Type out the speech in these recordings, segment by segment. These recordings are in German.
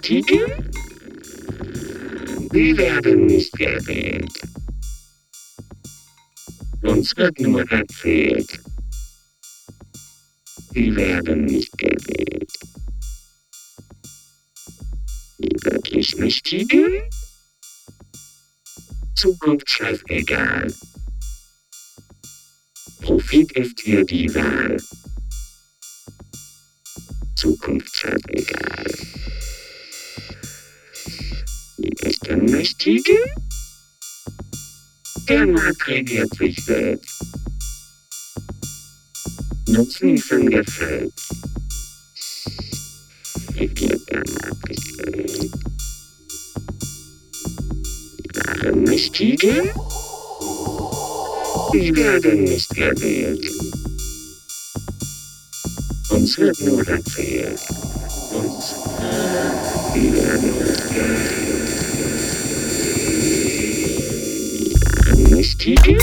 Amnestie? Wir werden nicht gewählt. Uns wird nur erzählt. Wir werden nicht gewählt. Wirklich wichtige? Zukunft scheißegal. Profit ist hier die Wahl. Zukunft scheißegal. Ist der Markt regiert sich selbst. Nutzen von gefällt. Regiert der Markt sich selbst. Wahre Mächtige? Wir werden nicht gewählt. Uns wird nur erzählt. Uns. Wir werden nicht gewählt. Amnestie?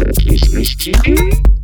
Wirklich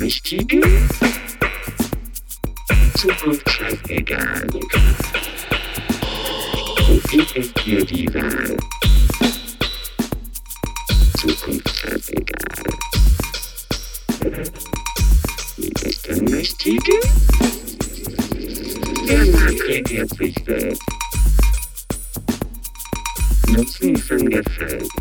Wichtige? Zukunft scheißegal. Profit ist hier die Wahl. Zukunft scheißegal. Ist der Mächtige? Der Markt regiert sich selbst. Nutzen von gefällt.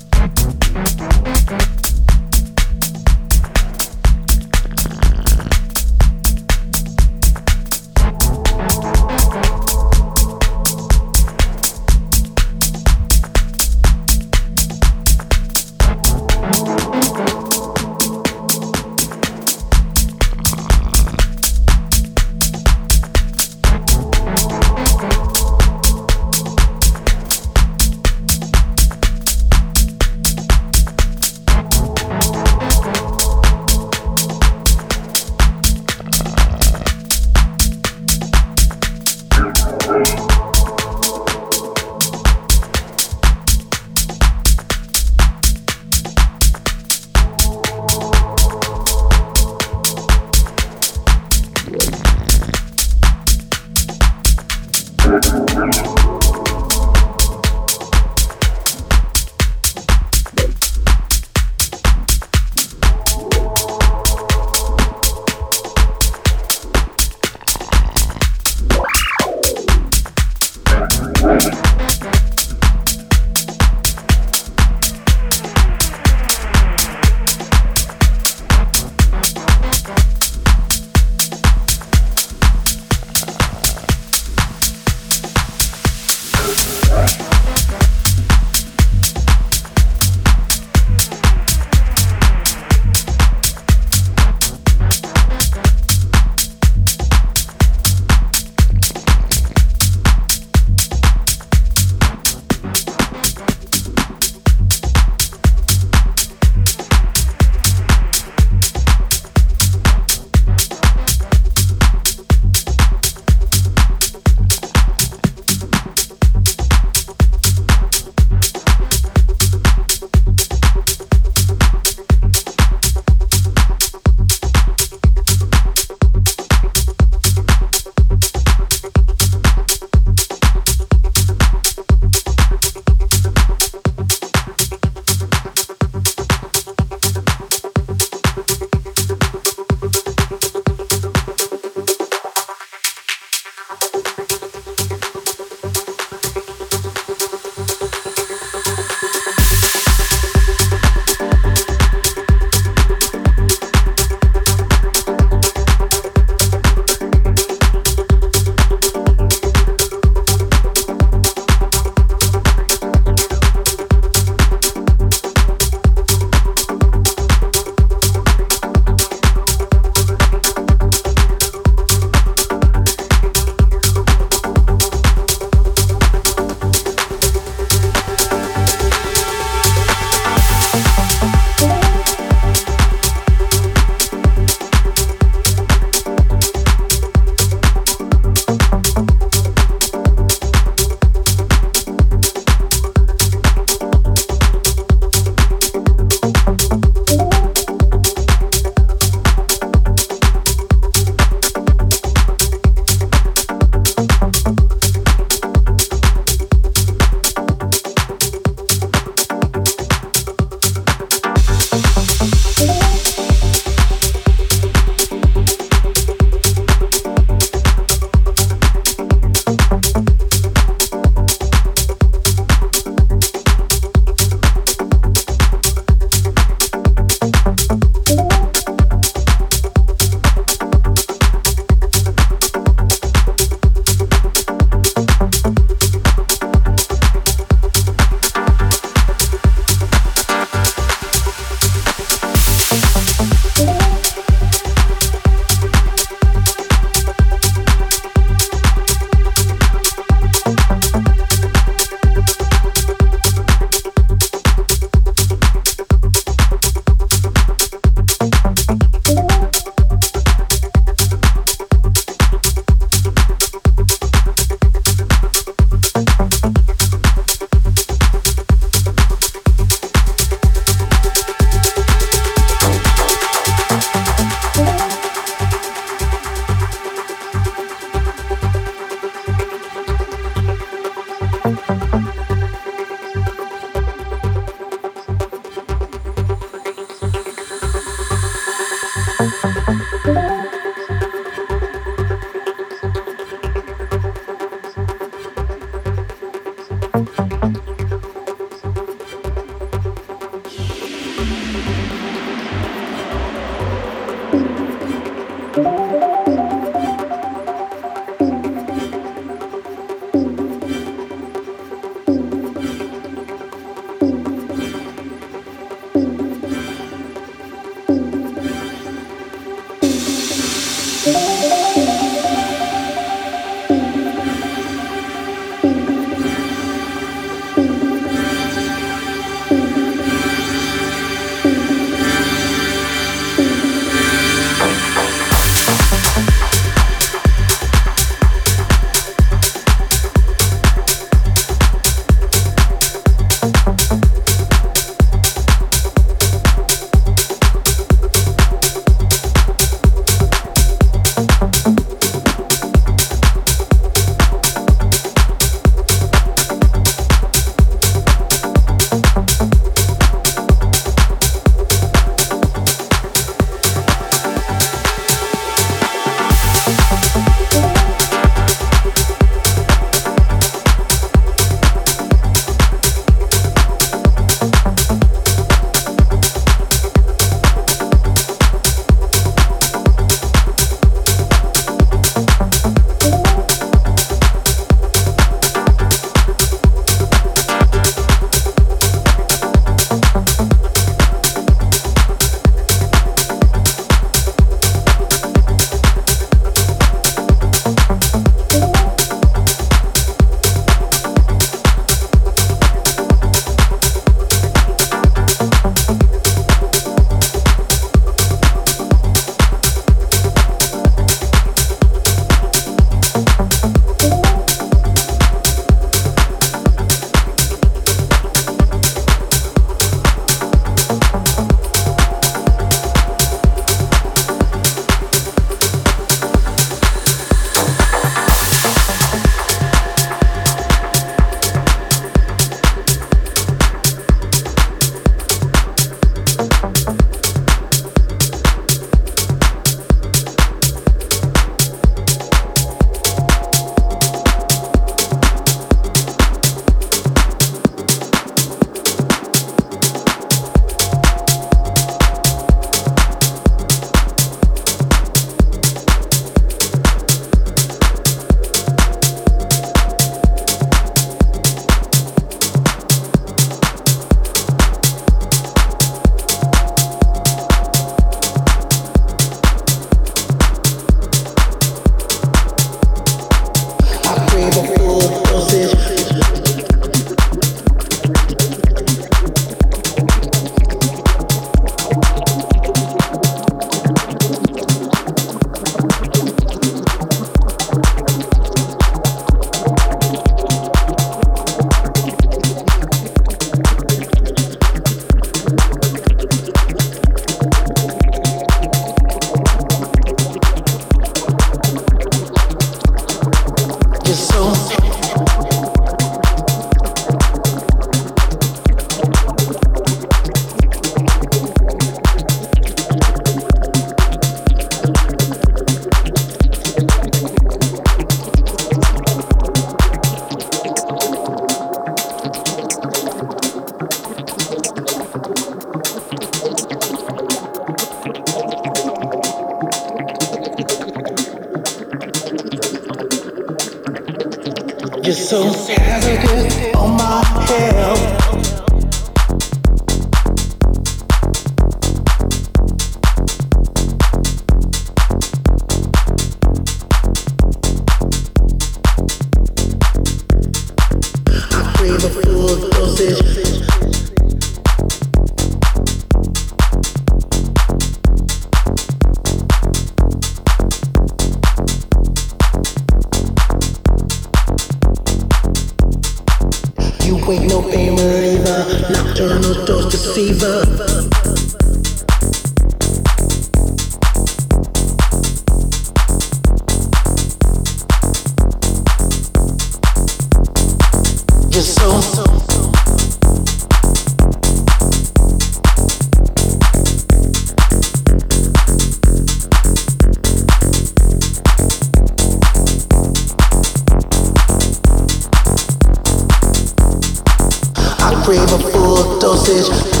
vocês.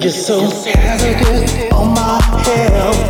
You're so hazardous on my health.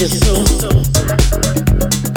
just so